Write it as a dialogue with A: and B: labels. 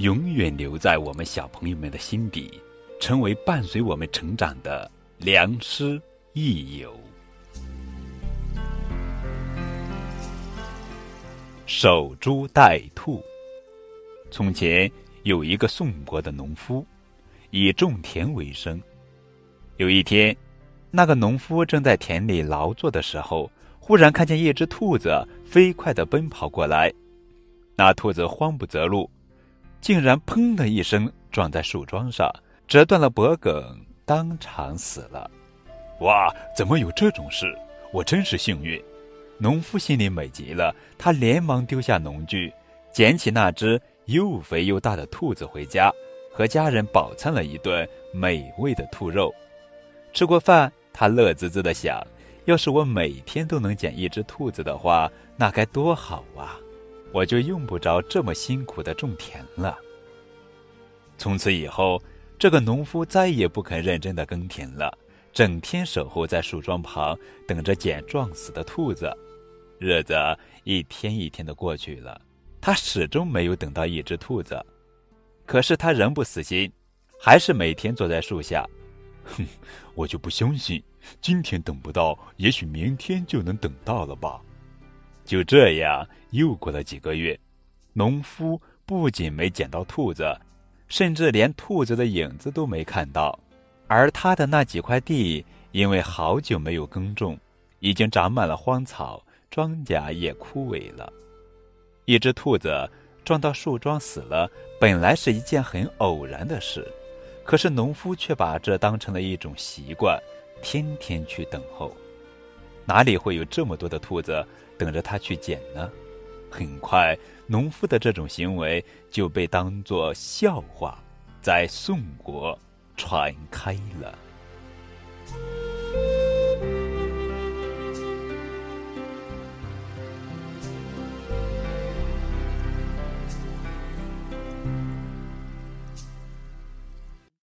A: 永远留在我们小朋友们的心底，成为伴随我们成长的良师益友。守株待兔。从前有一个宋国的农夫，以种田为生。有一天，那个农夫正在田里劳作的时候，忽然看见一只兔子飞快的奔跑过来。那兔子慌不择路。竟然“砰”的一声撞在树桩上，折断了脖颈，当场死了。哇！怎么有这种事？我真是幸运。农夫心里美极了，他连忙丢下农具，捡起那只又肥又大的兔子回家，和家人饱餐了一顿美味的兔肉。吃过饭，他乐滋滋的想：要是我每天都能捡一只兔子的话，那该多好啊！我就用不着这么辛苦的种田了。从此以后，这个农夫再也不肯认真的耕田了，整天守候在树桩旁，等着捡撞死的兔子。日子一天一天的过去了，他始终没有等到一只兔子。可是他仍不死心，还是每天坐在树下。哼，我就不相信，今天等不到，也许明天就能等到了吧。就这样，又过了几个月，农夫不仅没捡到兔子，甚至连兔子的影子都没看到。而他的那几块地，因为好久没有耕种，已经长满了荒草，庄稼也枯萎了。一只兔子撞到树桩死了，本来是一件很偶然的事，可是农夫却把这当成了一种习惯，天天去等候。哪里会有这么多的兔子？等着他去捡呢。很快，农夫的这种行为就被当作笑话，在宋国传开了。